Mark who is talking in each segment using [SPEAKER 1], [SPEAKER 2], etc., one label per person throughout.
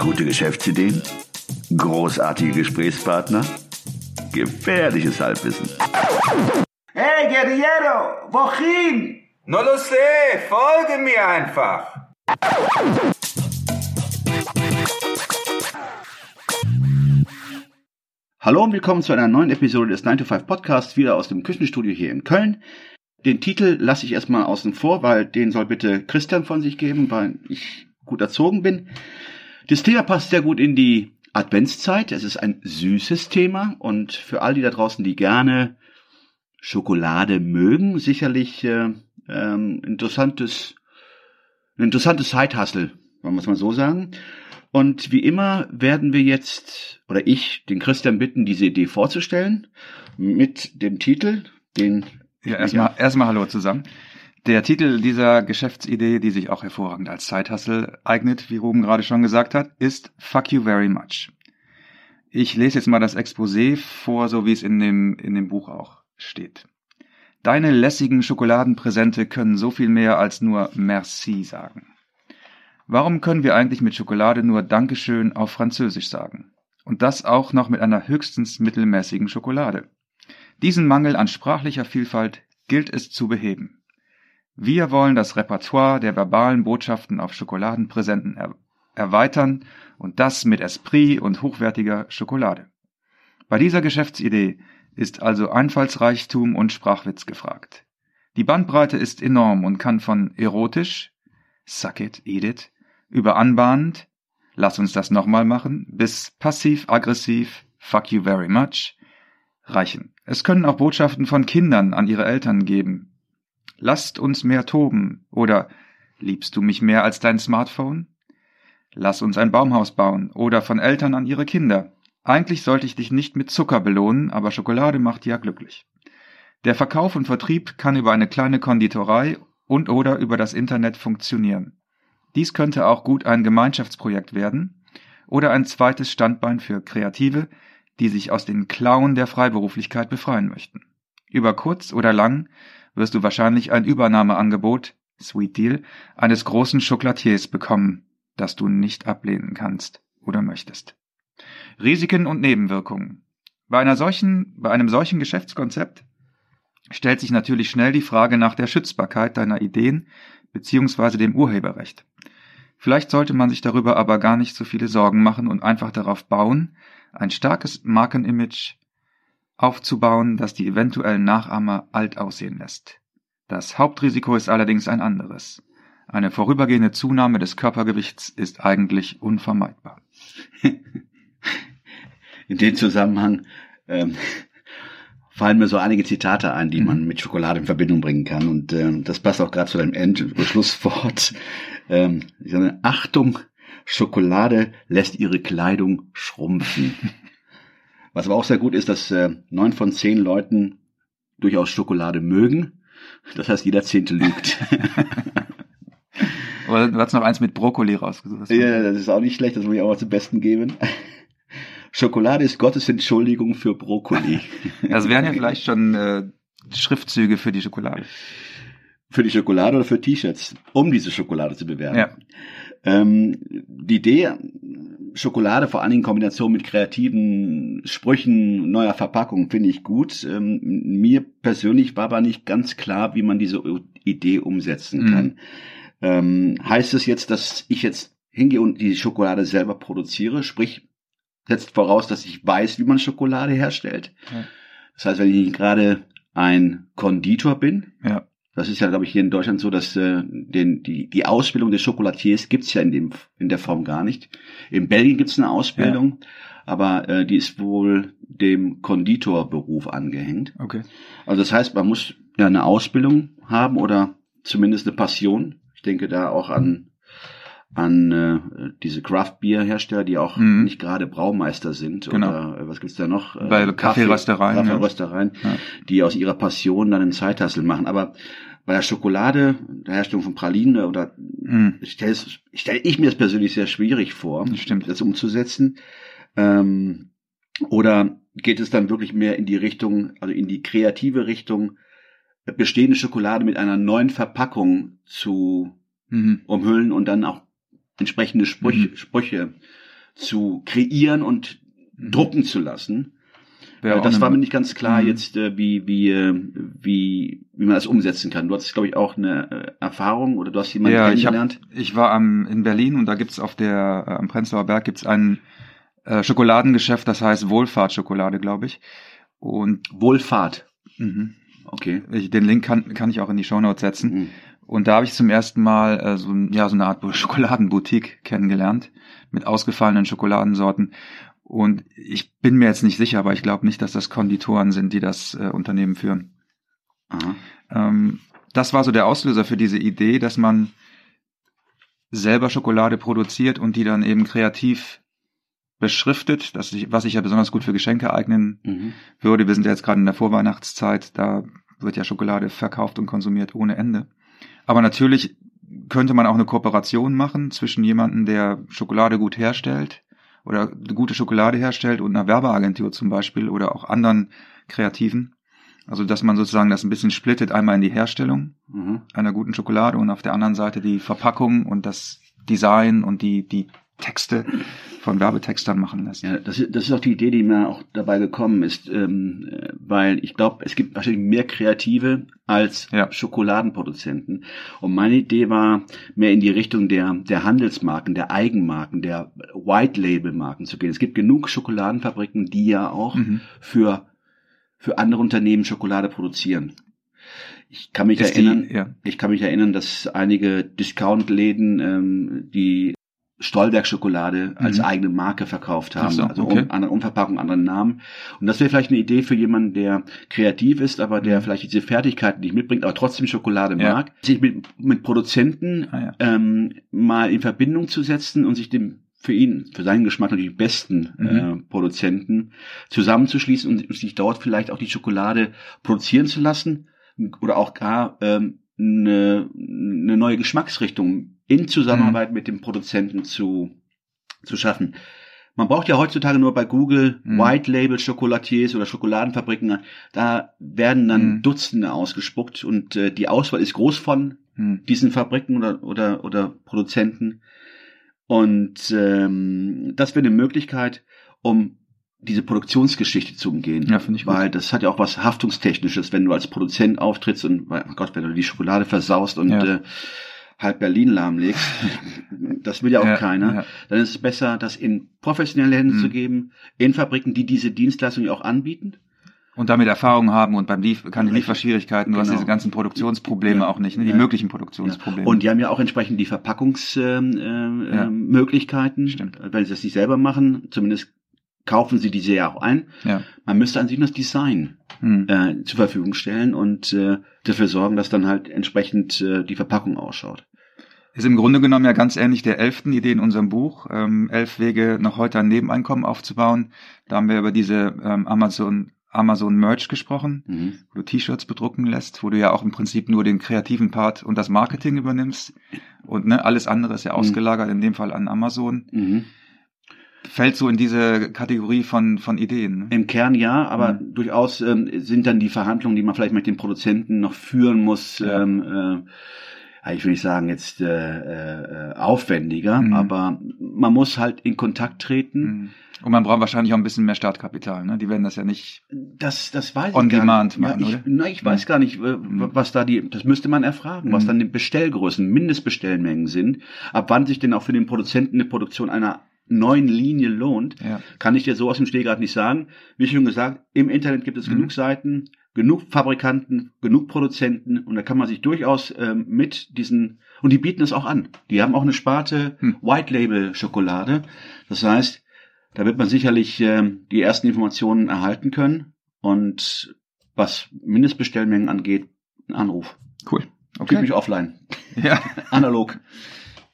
[SPEAKER 1] Gute Geschäftsideen? Großartige Gesprächspartner? Gefährliches Halbwissen.
[SPEAKER 2] Hey, Guerriero, wohin?
[SPEAKER 3] No lo sé, folge mir einfach.
[SPEAKER 1] Hallo und willkommen zu einer neuen Episode des 9 to 5 Podcasts, wieder aus dem Küchenstudio hier in Köln. Den Titel lasse ich erstmal außen vor, weil den soll bitte Christian von sich geben, weil ich gut erzogen bin. Das Thema passt sehr gut in die Adventszeit. Es ist ein süßes Thema und für all die da draußen, die gerne Schokolade mögen, sicherlich äh, ähm, interessantes, ein interessantes Zeithassel, wollen wir es mal so sagen. Und wie immer werden wir jetzt, oder ich, den Christian bitten, diese Idee vorzustellen, mit dem Titel, den...
[SPEAKER 4] Ja, erstmal, erstmal Hallo zusammen. Der Titel dieser Geschäftsidee, die sich auch hervorragend als Zeithassel eignet, wie Ruben gerade schon gesagt hat, ist Fuck You Very Much. Ich lese jetzt mal das Exposé vor, so wie es in dem, in dem Buch auch steht. Deine lässigen Schokoladenpräsente können so viel mehr als nur Merci sagen. Warum können wir eigentlich mit Schokolade nur Dankeschön auf Französisch sagen? Und das auch noch mit einer höchstens mittelmäßigen Schokolade. Diesen Mangel an sprachlicher Vielfalt gilt es zu beheben. Wir wollen das Repertoire der verbalen Botschaften auf Schokoladenpräsenten er erweitern und das mit Esprit und hochwertiger Schokolade. Bei dieser Geschäftsidee ist also Einfallsreichtum und Sprachwitz gefragt. Die Bandbreite ist enorm und kann von erotisch, suck it, eat it, über anbahnend, lass uns das nochmal machen, bis passiv-aggressiv, fuck you very much, reichen. Es können auch Botschaften von Kindern an ihre Eltern geben. Lasst uns mehr toben oder liebst du mich mehr als dein Smartphone? Lass uns ein Baumhaus bauen oder von Eltern an ihre Kinder. Eigentlich sollte ich dich nicht mit Zucker belohnen, aber Schokolade macht ja glücklich. Der Verkauf und Vertrieb kann über eine kleine Konditorei und oder über das Internet funktionieren. Dies könnte auch gut ein Gemeinschaftsprojekt werden oder ein zweites Standbein für Kreative, die sich aus den Klauen der Freiberuflichkeit befreien möchten. Über kurz oder lang wirst du wahrscheinlich ein Übernahmeangebot, Sweet Deal, eines großen Chocolatiers bekommen, das du nicht ablehnen kannst oder möchtest. Risiken und Nebenwirkungen. Bei einer solchen, bei einem solchen Geschäftskonzept stellt sich natürlich schnell die Frage nach der Schützbarkeit deiner Ideen beziehungsweise dem Urheberrecht. Vielleicht sollte man sich darüber aber gar nicht so viele Sorgen machen und einfach darauf bauen, ein starkes Markenimage aufzubauen, das die eventuellen Nachahmer alt aussehen lässt. Das Hauptrisiko ist allerdings ein anderes. Eine vorübergehende Zunahme des Körpergewichts ist eigentlich unvermeidbar.
[SPEAKER 1] In dem Zusammenhang ähm, fallen mir so einige Zitate ein, die man mit Schokolade in Verbindung bringen kann. Und ähm, das passt auch gerade zu deinem Endschlusswort. Ähm, Achtung, Schokolade lässt ihre Kleidung schrumpfen. Was aber auch sehr gut ist, dass äh, neun von zehn Leuten durchaus Schokolade mögen. Das heißt, jeder Zehnte lügt.
[SPEAKER 4] Oder du hast noch eins mit Brokkoli rausgesucht.
[SPEAKER 1] Ja, das ist auch nicht schlecht, das muss ich auch mal zum Besten geben. Schokolade ist Gottes Entschuldigung für Brokkoli.
[SPEAKER 4] Das wären ja vielleicht schon äh, Schriftzüge für die Schokolade.
[SPEAKER 1] Für die Schokolade oder für T-Shirts, um diese Schokolade zu bewerben.
[SPEAKER 4] Ja.
[SPEAKER 1] Ähm, die Idee, Schokolade vor allen Dingen in Kombination mit kreativen Sprüchen, neuer Verpackung, finde ich gut. Ähm, mir persönlich war aber nicht ganz klar, wie man diese Idee umsetzen
[SPEAKER 4] Mhm.
[SPEAKER 1] kann. Ähm, heißt es jetzt, dass ich jetzt hingehe und die Schokolade selber produziere? Sprich, setzt voraus, dass ich weiß, wie man Schokolade herstellt.
[SPEAKER 4] Ja.
[SPEAKER 1] Das heißt, wenn ich gerade ein Konditor bin,
[SPEAKER 4] Ja.
[SPEAKER 1] Das ist ja, glaube ich, hier in Deutschland so, dass äh, den, die, die Ausbildung des Chocolatiers gibt's ja in, dem, in der Form gar nicht. In Belgien gibt's eine Ausbildung, aber äh, die ist wohl dem Konditorberuf angehängt.
[SPEAKER 4] Okay.
[SPEAKER 1] Also das heißt, man muss ja eine Ausbildung haben oder zumindest eine Passion. Ich denke da auch an an äh, diese Craft Beer Hersteller, die auch
[SPEAKER 4] Mhm.
[SPEAKER 1] nicht gerade Braumeister sind
[SPEAKER 4] Genau.
[SPEAKER 1] oder äh, was gibt's da noch? Äh,
[SPEAKER 4] Bei Kaffeeröstereien, ja.
[SPEAKER 1] Kaffeeröstereien,
[SPEAKER 4] Ja.
[SPEAKER 1] die aus ihrer Passion dann einen Zeithassel machen. Aber bei der Schokolade, der Herstellung von Pralinen oder
[SPEAKER 4] Mhm.
[SPEAKER 1] stelle stell ich mir das persönlich sehr schwierig vor,
[SPEAKER 4] Das
[SPEAKER 1] das umzusetzen. Ähm, oder geht es dann wirklich mehr in die Richtung, also in die kreative Richtung, bestehende Schokolade mit einer neuen Verpackung zu
[SPEAKER 4] Mhm.
[SPEAKER 1] umhüllen und dann auch entsprechende Sprüche,
[SPEAKER 4] Mhm.
[SPEAKER 1] Sprüche zu kreieren und
[SPEAKER 4] Mhm.
[SPEAKER 1] drucken zu lassen.
[SPEAKER 4] Wäre
[SPEAKER 1] Äh, das war mir nicht ganz klar
[SPEAKER 4] Mhm.
[SPEAKER 1] jetzt, äh, wie, wie, äh, wie, wie man das umsetzen kann. Du hast, glaube ich, auch eine Erfahrung oder du hast jemanden
[SPEAKER 4] ja, ich, hab,
[SPEAKER 1] kennengelernt.
[SPEAKER 4] ich war am, in Berlin und da gibt's auf der, am Prenzlauer Berg gibt's ein äh, Schokoladengeschäft, das heißt Wohlfahrtsschokolade, glaube ich. Und
[SPEAKER 1] Wohlfahrt.
[SPEAKER 4] mhm,
[SPEAKER 1] Okay.
[SPEAKER 4] ich, den Link kann, kann ich auch in die Shownotes setzen.
[SPEAKER 1] Mhm.
[SPEAKER 4] Und da habe ich zum ersten Mal äh, so, ja, so eine Art Schokoladenboutique kennengelernt mit ausgefallenen Schokoladensorten. Und ich bin mir jetzt nicht sicher, aber ich glaube nicht, dass das Konditoren sind, die das äh, Unternehmen führen. Ähm, das war so der Auslöser für diese Idee, dass man selber Schokolade produziert und die dann eben kreativ beschriftet, das sich, was sich ja besonders gut für Geschenke eignen
[SPEAKER 1] Mhm.
[SPEAKER 4] würde. Wir sind ja jetzt gerade in der Vorweihnachtszeit, da wird ja Schokolade verkauft und konsumiert ohne Ende. Aber natürlich könnte man auch eine Kooperation machen zwischen jemandem, der Schokolade gut herstellt oder eine gute Schokolade herstellt und einer Werbeagentur zum Beispiel oder auch anderen Kreativen. Also dass man sozusagen das ein bisschen splittet, einmal in die Herstellung
[SPEAKER 1] Mhm.
[SPEAKER 4] einer guten Schokolade und auf der anderen Seite die Verpackung und das Design und die, die Texte von Werbetextern machen lässt.
[SPEAKER 1] Ja, das ist, das ist auch die Idee, die mir auch dabei gekommen ist, ähm, äh, weil ich glaube, es gibt wahrscheinlich mehr Kreative als
[SPEAKER 4] Ja.
[SPEAKER 1] Schokoladenproduzenten. Und meine Idee war, mehr in die Richtung der, der Handelsmarken, der Eigenmarken, der White-Label-Marken zu gehen. Es gibt genug Schokoladenfabriken, die ja auch
[SPEAKER 4] Mhm.
[SPEAKER 1] für, für andere Unternehmen Schokolade produzieren. Ich kann mich
[SPEAKER 4] Ist
[SPEAKER 1] erinnern,
[SPEAKER 4] die, ja.
[SPEAKER 1] ich kann mich erinnern, dass einige Discount-Läden ähm, die Stolberg-Schokolade als
[SPEAKER 4] Mhm.
[SPEAKER 1] eigene Marke verkauft haben.
[SPEAKER 4] So,
[SPEAKER 1] also
[SPEAKER 4] okay.
[SPEAKER 1] um, andere Umverpackung, anderen Namen. Und das wäre vielleicht eine Idee für jemanden, der kreativ ist, aber der
[SPEAKER 4] Mhm.
[SPEAKER 1] vielleicht diese Fertigkeiten nicht mitbringt, aber trotzdem Schokolade
[SPEAKER 4] Ja.
[SPEAKER 1] mag, sich mit, mit Produzenten
[SPEAKER 4] Ah, ja.
[SPEAKER 1] ähm, mal in Verbindung zu setzen und sich dem für ihn, für seinen Geschmack natürlich besten
[SPEAKER 4] Mhm.
[SPEAKER 1] äh, Produzenten zusammenzuschließen und sich dort vielleicht auch die Schokolade produzieren zu lassen oder auch gar ähm, eine, eine neue Geschmacksrichtung in Zusammenarbeit mit dem Produzenten zu, zu schaffen. Man braucht ja heutzutage nur bei Google
[SPEAKER 4] Mhm.
[SPEAKER 1] White Label Chocolatiers oder Schokoladenfabriken, da werden dann
[SPEAKER 4] Mhm.
[SPEAKER 1] Dutzende ausgespuckt und äh, die Auswahl ist groß von
[SPEAKER 4] Hm.
[SPEAKER 1] diesen Fabriken oder, oder, oder Produzenten. Und ähm, das wäre eine Möglichkeit, um diese Produktionsgeschichte zu umgehen.
[SPEAKER 4] Ja, finde ich gut.
[SPEAKER 1] Weil das hat ja auch was Haftungstechnisches, wenn du als Produzent auftrittst und, oh Gott, wenn du die Schokolade versaust und
[SPEAKER 4] Ja.
[SPEAKER 1] äh, halb Berlin lahmlegst, das will ja auch
[SPEAKER 4] Ja,
[SPEAKER 1] keiner.
[SPEAKER 4] ja.
[SPEAKER 1] Dann ist es besser, das in professionelle Hände
[SPEAKER 4] Mhm.
[SPEAKER 1] zu geben, in Fabriken, die diese Dienstleistung ja auch anbieten.
[SPEAKER 4] Und damit Erfahrung haben und beim Lief keine. Lieferschwierigkeiten, du hast
[SPEAKER 1] Genau.
[SPEAKER 4] diese ganzen Produktionsprobleme
[SPEAKER 1] Ja.
[SPEAKER 4] auch nicht, ne? die möglichen. Produktionsprobleme.
[SPEAKER 1] Und die haben ja auch entsprechend die Verpackungsmöglichkeiten. Ähm, ähm. Wenn sie das nicht selber machen, zumindest kaufen sie diese ja auch ein.
[SPEAKER 4] ja.
[SPEAKER 1] Man müsste an sich das Design
[SPEAKER 4] Hm.
[SPEAKER 1] äh, zur Verfügung stellen und äh, dafür sorgen, dass dann halt entsprechend äh, die Verpackung ausschaut.
[SPEAKER 4] Ist im Grunde genommen ja ganz ähnlich der elften Idee in unserem Buch, ähm, elf Wege noch heute ein Nebeneinkommen aufzubauen. Da haben wir über diese ähm, Amazon Amazon Merch gesprochen,
[SPEAKER 1] Mhm.
[SPEAKER 4] wo du T-Shirts bedrucken lässt, wo du ja auch im Prinzip nur den kreativen Part und das Marketing übernimmst und ne, alles andere ist ja
[SPEAKER 1] Mhm.
[SPEAKER 4] ausgelagert, in dem Fall an Amazon.
[SPEAKER 1] Mhm.
[SPEAKER 4] Fällt so in diese Kategorie von von Ideen. Ne?
[SPEAKER 1] Im Kern ja, aber
[SPEAKER 4] Mhm.
[SPEAKER 1] durchaus ähm, sind dann die Verhandlungen, die man vielleicht mit den Produzenten noch führen muss,
[SPEAKER 4] Ja.
[SPEAKER 1] ähm, äh, ja, ich will nicht sagen jetzt äh, äh, aufwendiger,
[SPEAKER 4] Mhm.
[SPEAKER 1] aber man muss halt in Kontakt treten.
[SPEAKER 4] Mhm. Und man braucht wahrscheinlich auch ein bisschen mehr Startkapital. Ne? Die werden das ja nicht.
[SPEAKER 1] Das, das weiß
[SPEAKER 4] On
[SPEAKER 1] ich gar
[SPEAKER 4] demand
[SPEAKER 1] nicht.
[SPEAKER 4] machen,
[SPEAKER 1] ja, ich,
[SPEAKER 4] oder?
[SPEAKER 1] Na, ich weiß
[SPEAKER 4] Mhm.
[SPEAKER 1] gar nicht,
[SPEAKER 4] Mhm.
[SPEAKER 1] was da die, das müsste man erfragen, was
[SPEAKER 4] Mhm.
[SPEAKER 1] dann die Bestellgrößen, Mindestbestellmengen sind, ab wann sich denn auch für den Produzenten eine Produktion einer neuen Linie lohnt,
[SPEAKER 4] Ja.
[SPEAKER 1] kann ich dir so aus dem Stehgrad nicht sagen. Wie schon gesagt, im Internet gibt es
[SPEAKER 4] Mhm.
[SPEAKER 1] genug Seiten, genug Fabrikanten, genug Produzenten und da kann man sich durchaus ähm, mit diesen, und die bieten es auch an. Die haben auch eine Sparte
[SPEAKER 4] Hm.
[SPEAKER 1] White Label Schokolade. Das heißt, da wird man sicherlich ähm, die ersten Informationen erhalten können und was Mindestbestellmengen angeht, ein Anruf.
[SPEAKER 4] Cool.
[SPEAKER 1] Gib
[SPEAKER 4] Okay.
[SPEAKER 1] mich offline.
[SPEAKER 4] Ja.
[SPEAKER 1] Analog.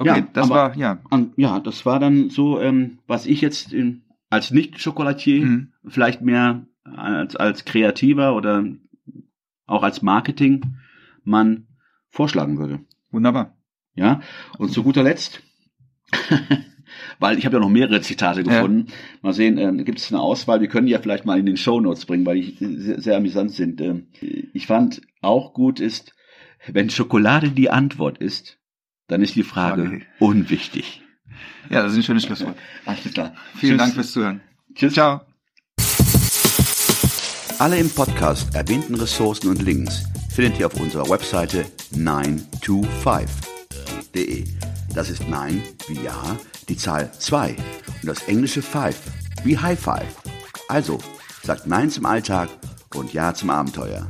[SPEAKER 4] Okay,
[SPEAKER 1] Ja,
[SPEAKER 4] das
[SPEAKER 1] aber-
[SPEAKER 4] war ja.
[SPEAKER 1] Und ja, das war dann so, ähm, was ich jetzt in, als Nicht-Schokolatier
[SPEAKER 4] Mhm.
[SPEAKER 1] vielleicht mehr als, als Kreativer oder auch als Marketingmann vorschlagen würde.
[SPEAKER 4] Wunderbar.
[SPEAKER 1] Ja, und zu guter Letzt, weil ich habe ja noch mehrere Zitate
[SPEAKER 4] Ja.
[SPEAKER 1] gefunden. Mal sehen, ähm, gibt es eine Auswahl? Wir können die ja vielleicht mal in den Show Notes bringen, weil die sehr, sehr amüsant sind. Ähm, ich fand auch gut ist, wenn Schokolade die Antwort ist, dann ist die Frage
[SPEAKER 4] Frage.
[SPEAKER 1] unwichtig.
[SPEAKER 4] Ja, das ist ein schönes Schlusswort.
[SPEAKER 5] Alles klar.
[SPEAKER 4] Vielen
[SPEAKER 5] Tschüss.
[SPEAKER 4] Dank fürs Zuhören.
[SPEAKER 5] Tschüss.
[SPEAKER 4] Ciao.
[SPEAKER 1] Alle im Podcast erwähnten Ressourcen und Links findet ihr auf unserer Webseite 925.de. Das ist 9 wie Ja, die Zahl 2 und das englische 5 wie High Five. Also, sagt Nein zum Alltag und Ja zum Abenteuer.